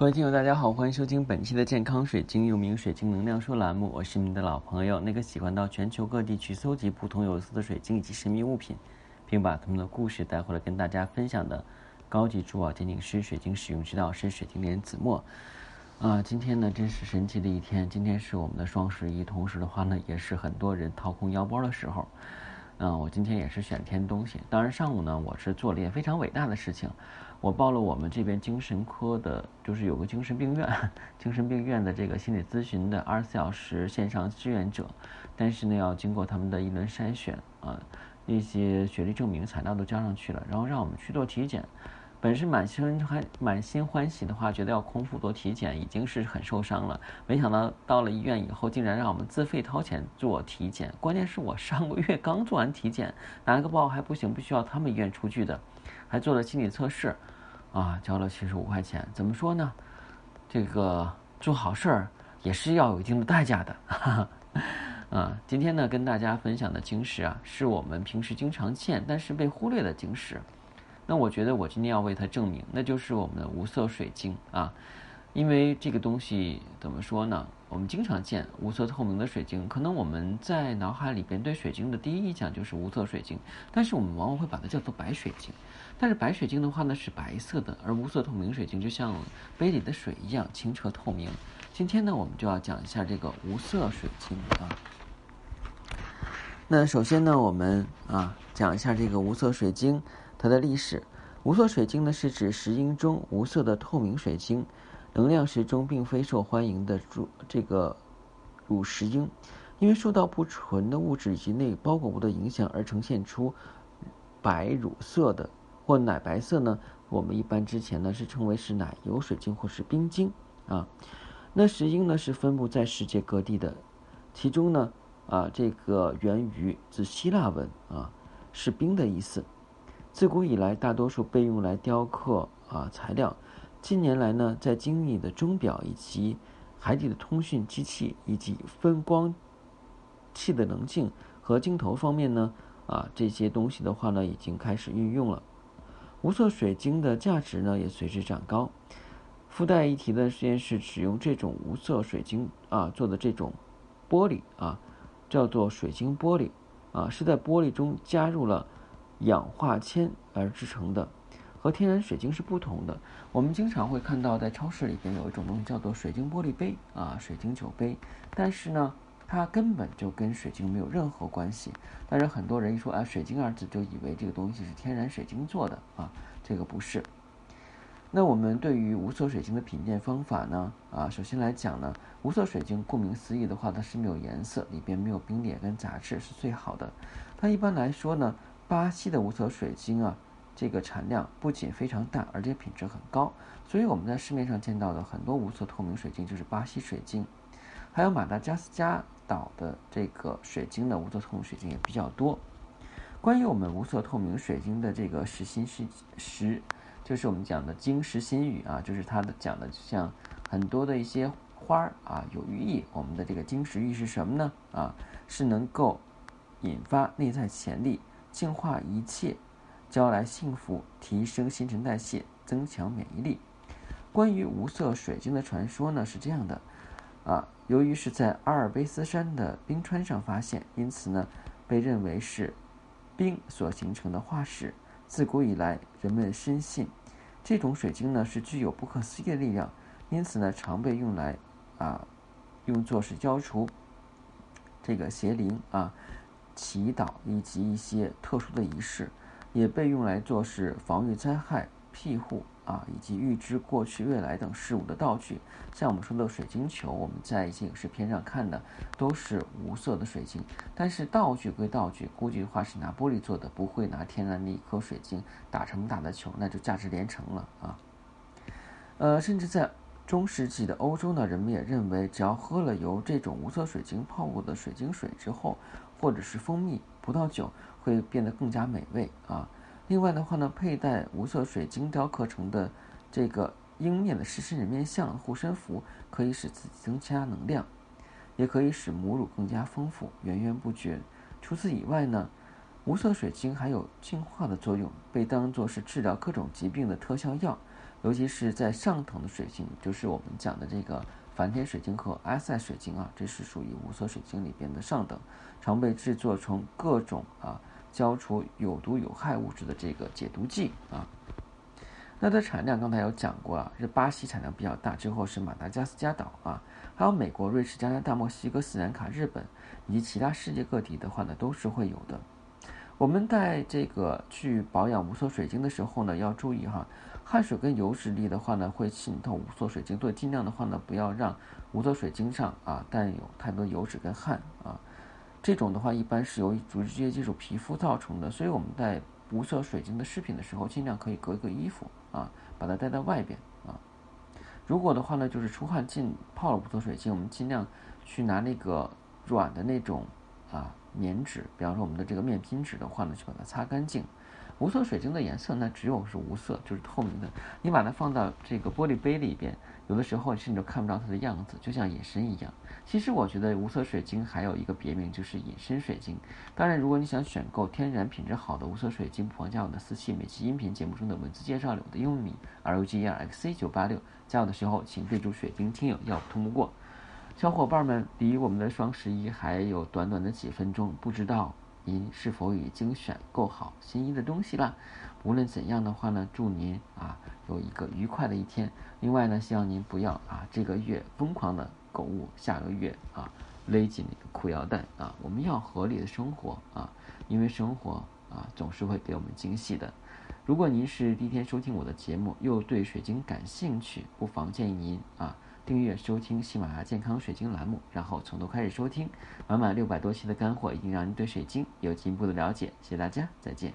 各位听友，大家好，欢迎收听本期的健康水晶，又名水晶能量说栏目。我是您的老朋友，那个喜欢到全球各地去搜集不同有色的水晶以及神秘物品，并把他们的故事带回来跟大家分享的高级珠宝鉴定师、水晶使用指导师水晶莲子墨。啊，今天呢真是神奇的一天，今天是我们的双十一，同时的话呢，也是很多人掏空腰包的时候。嗯，我今天也是选填东西。当然上午呢，我是做了一件非常伟大的事情，我报了我们这边精神科的，就是有个精神病院，精神病院的这个心理咨询的二十四小时线上志愿者，但是呢，要经过他们的一轮筛选啊，那些学历证明材料都交上去了，然后让我们去做体检。本是满心欢满心欢喜的话，觉得要空腹做体检已经是很受伤了。没想到到了医院以后，竟然让我们自费掏钱做体检。关键是我上个月 刚做完体检，拿个报还不行，必须要他们医院出具的，还做了心理测试，啊，交了七十五块钱。怎么说呢？这个做好事儿也是要有一定的代价的。啊，今天呢，跟大家分享的晶石啊，是我们平时经常见但是被忽略的晶石。那我觉得我今天要为它证明，那就是我们的无色水晶啊，因为这个东西怎么说呢？我们经常见无色透明的水晶，可能我们在脑海里边对水晶的第一印象就是无色水晶，但是我们往往会把它叫做白水晶。但是白水晶的话呢是白色的，而无色透明水晶就像杯里的水一样清澈透明。今天呢，我们就要讲一下这个无色水晶啊。那首先呢，我们啊讲一下这个无色水晶。它的历史，无色水晶呢是指石英中无色的透明水晶，能量石中并非受欢迎的这个乳石英，因为受到不纯的物质以及内包裹物的影响而呈现出白乳色的或奶白色呢，我们一般之前呢是称为是奶油水晶或是冰晶啊。那石英呢是分布在世界各地的，其中呢啊这个源于自希腊文啊是冰的意思。自古以来，大多数被用来雕刻啊材料。近年来呢，在精密的钟表以及海底的通讯机器以及分光器的棱镜和镜头方面呢，啊这些东西的话呢，已经开始运用了。无色水晶的价值呢，也随之长高。附带一提的实验室使用这种无色水晶啊做的这种玻璃啊，叫做水晶玻璃啊，是在玻璃中加入了。氧化铅而制成的，和天然水晶是不同的。我们经常会看到在超市里边有一种东西叫做水晶玻璃杯啊，水晶酒杯，但是呢，它根本就跟水晶没有任何关系。但是很多人一说啊，水晶二字就以为这个东西是天然水晶做的啊，这个不是。那我们对于无色水晶的品鉴方法呢？啊，首先来讲呢，无色水晶顾名思义的话，它是没有颜色，里边没有冰点跟杂质是最好的。它一般来说呢。巴西的无色水晶啊，这个产量不仅非常大，而且品质很高，所以我们在市面上见到的很多无色透明水晶就是巴西水晶。还有马达加斯加岛的这个水晶的无色透明水晶也比较多。关于我们无色透明水晶的这个实心是实，就是我们讲的晶石心语啊，就是它的讲的就像很多的一些花儿啊有寓意。我们的这个晶石寓意是什么呢？啊，是能够引发内在潜力。净化一切，招来幸福，提升新陈代谢，增强免疫力。关于无色水晶的传说呢，是这样的：啊，由于是在阿尔卑斯山的冰川上发现，因此呢，被认为是冰所形成的化石。自古以来，人们深信这种水晶呢是具有不可思议的力量，因此呢，常被用来啊，用作是消除这个邪灵啊。祈祷以及一些特殊的仪式，也被用来做是防御灾害、庇护啊，以及预知过去、未来等事物的道具。像我们说的水晶球，我们在一些影视片上看的都是无色的水晶。但是道具归道具，估计的话是拿玻璃做的，不会拿天然的一颗水晶打成大的球，那就价值连城了啊。呃，甚至在中世纪的欧洲呢，人们也认为，只要喝了由这种无色水晶泡过的水晶水之后，或者是蜂蜜、葡萄酒会变得更加美味啊。另外的话呢，佩戴无色水晶雕刻成的这个鹰面的狮身人面像护身符，可以使自己增加能量，也可以使母乳更加丰富、源源不绝。除此以外呢，无色水晶还有净化的作用，被当作是治疗各种疾病的特效药。尤其是在上层的水晶，就是我们讲的这个梵天水晶和埃塞水晶啊，这是属于无色水晶里边的上等，常被制作成各种啊消除有毒有害物质的这个解毒剂啊。那它的产量刚才有讲过啊，是巴西产量比较大，之后是马达加斯加岛啊，还有美国、瑞士、加拿大、墨西哥、斯里兰卡、日本以及其他世界各地的话呢，都是会有的。我们在这个去保养无色水晶的时候呢，要注意哈，汗水跟油脂粒的话呢，会浸透无色水晶，所以尽量的话呢，不要让无色水晶上啊带有太多油脂跟汗啊。这种的话，一般是由于直接接触皮肤造成的，所以我们在无色水晶的饰品的时候，尽量可以隔一个衣服啊，把它戴在外边啊。如果的话呢，就是出汗浸泡了无色水晶，我们尽量去拿那个软的那种啊棉纸，比方说我们的这个面巾纸的话呢，去把它擦干净。无色水晶的颜色呢，只有是无色，就是透明的。你把它放到这个玻璃杯里边，有的时候甚至看不到它的样子，就像隐身一样。其实我觉得无色水晶还有一个别名，就是隐身水晶。当然，如果你想选购天然品质好的无色水晶，不妨加我的私信，每期音频节目中的文字介绍里我的英文名 R U G E R X C 九八六。加我的时候，请备注“水晶听友”，要通不过。小伙伴们，离我们的双十一还有短短的几分钟，不知道。您是否已经选购好心仪的东西了？无论怎样的话呢，祝您啊有一个愉快的一天。另外呢，希望您不要啊这个月疯狂的购物，下个月啊勒紧那个裤腰带啊。我们要合理的生活啊，因为生活啊总是会给我们惊喜的。如果您是第一天收听我的节目，又对水晶感兴趣，不妨建议您啊。订阅收听喜马拉雅健康水晶栏目，然后从头开始收听，满满六百多期的干货，已经让您对水晶有进一步的了解。谢谢大家，再见。